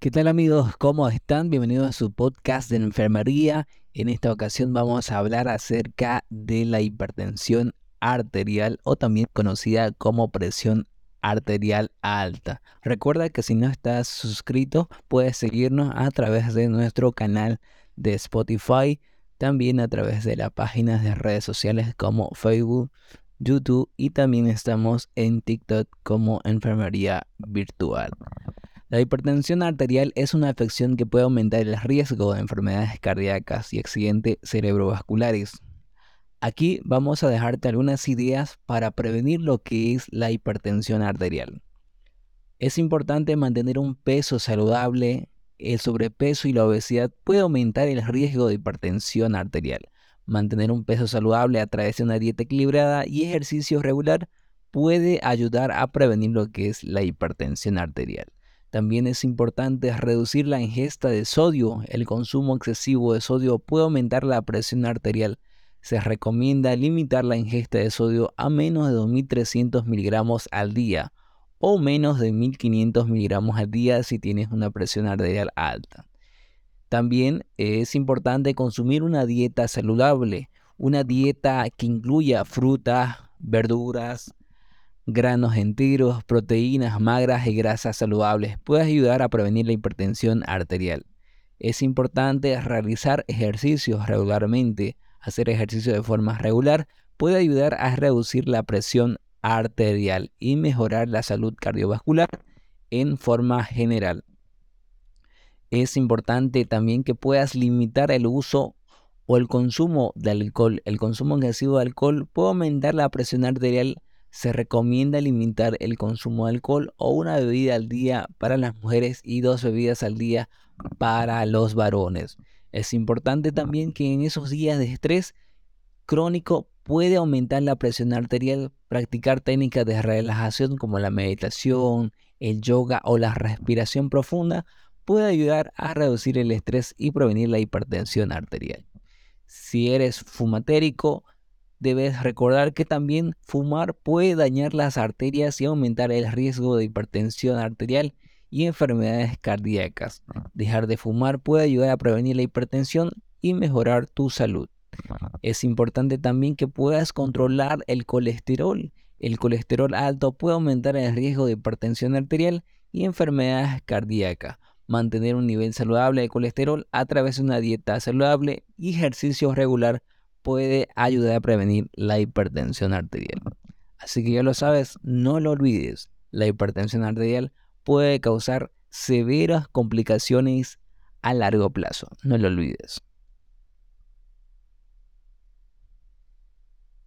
¿Qué tal amigos? ¿Cómo están? Bienvenidos a su podcast de enfermería. En esta ocasión vamos a hablar acerca de la hipertensión arterial o también conocida como presión arterial alta. Recuerda que si no estás suscrito puedes seguirnos a través de nuestro canal de Spotify, también a través de las páginas de redes sociales como Facebook, YouTube y también estamos en TikTok como enfermería virtual. La hipertensión arterial es una afección que puede aumentar el riesgo de enfermedades cardíacas y accidentes cerebrovasculares. Aquí vamos a dejarte algunas ideas para prevenir lo que es la hipertensión arterial. Es importante mantener un peso saludable. El sobrepeso y la obesidad puede aumentar el riesgo de hipertensión arterial. Mantener un peso saludable a través de una dieta equilibrada y ejercicio regular puede ayudar a prevenir lo que es la hipertensión arterial. También es importante reducir la ingesta de sodio. El consumo excesivo de sodio puede aumentar la presión arterial. Se recomienda limitar la ingesta de sodio a menos de 2.300 miligramos al día o menos de 1.500 miligramos al día si tienes una presión arterial alta. También es importante consumir una dieta saludable, una dieta que incluya frutas, verduras, granos enteros, proteínas magras y grasas saludables puede ayudar a prevenir la hipertensión arterial. Es importante realizar ejercicios regularmente. Hacer ejercicio de forma regular puede ayudar a reducir la presión arterial y mejorar la salud cardiovascular en forma general. Es importante también que puedas limitar el uso o el consumo de alcohol. El consumo excesivo de alcohol puede aumentar la presión arterial se recomienda limitar el consumo de alcohol o una bebida al día para las mujeres y dos bebidas al día para los varones. Es importante también que en esos días de estrés crónico puede aumentar la presión arterial, practicar técnicas de relajación como la meditación, el yoga o la respiración profunda puede ayudar a reducir el estrés y prevenir la hipertensión arterial. Si eres fumatérico, debes recordar que también fumar puede dañar las arterias y aumentar el riesgo de hipertensión arterial y enfermedades cardíacas. Dejar de fumar puede ayudar a prevenir la hipertensión y mejorar tu salud. Es importante también que puedas controlar el colesterol. El colesterol alto puede aumentar el riesgo de hipertensión arterial y enfermedades cardíacas. Mantener un nivel saludable de colesterol a través de una dieta saludable y ejercicio regular puede ayudar a prevenir la hipertensión arterial. Así que ya lo sabes, no lo olvides. La hipertensión arterial puede causar severas complicaciones a largo plazo. No lo olvides.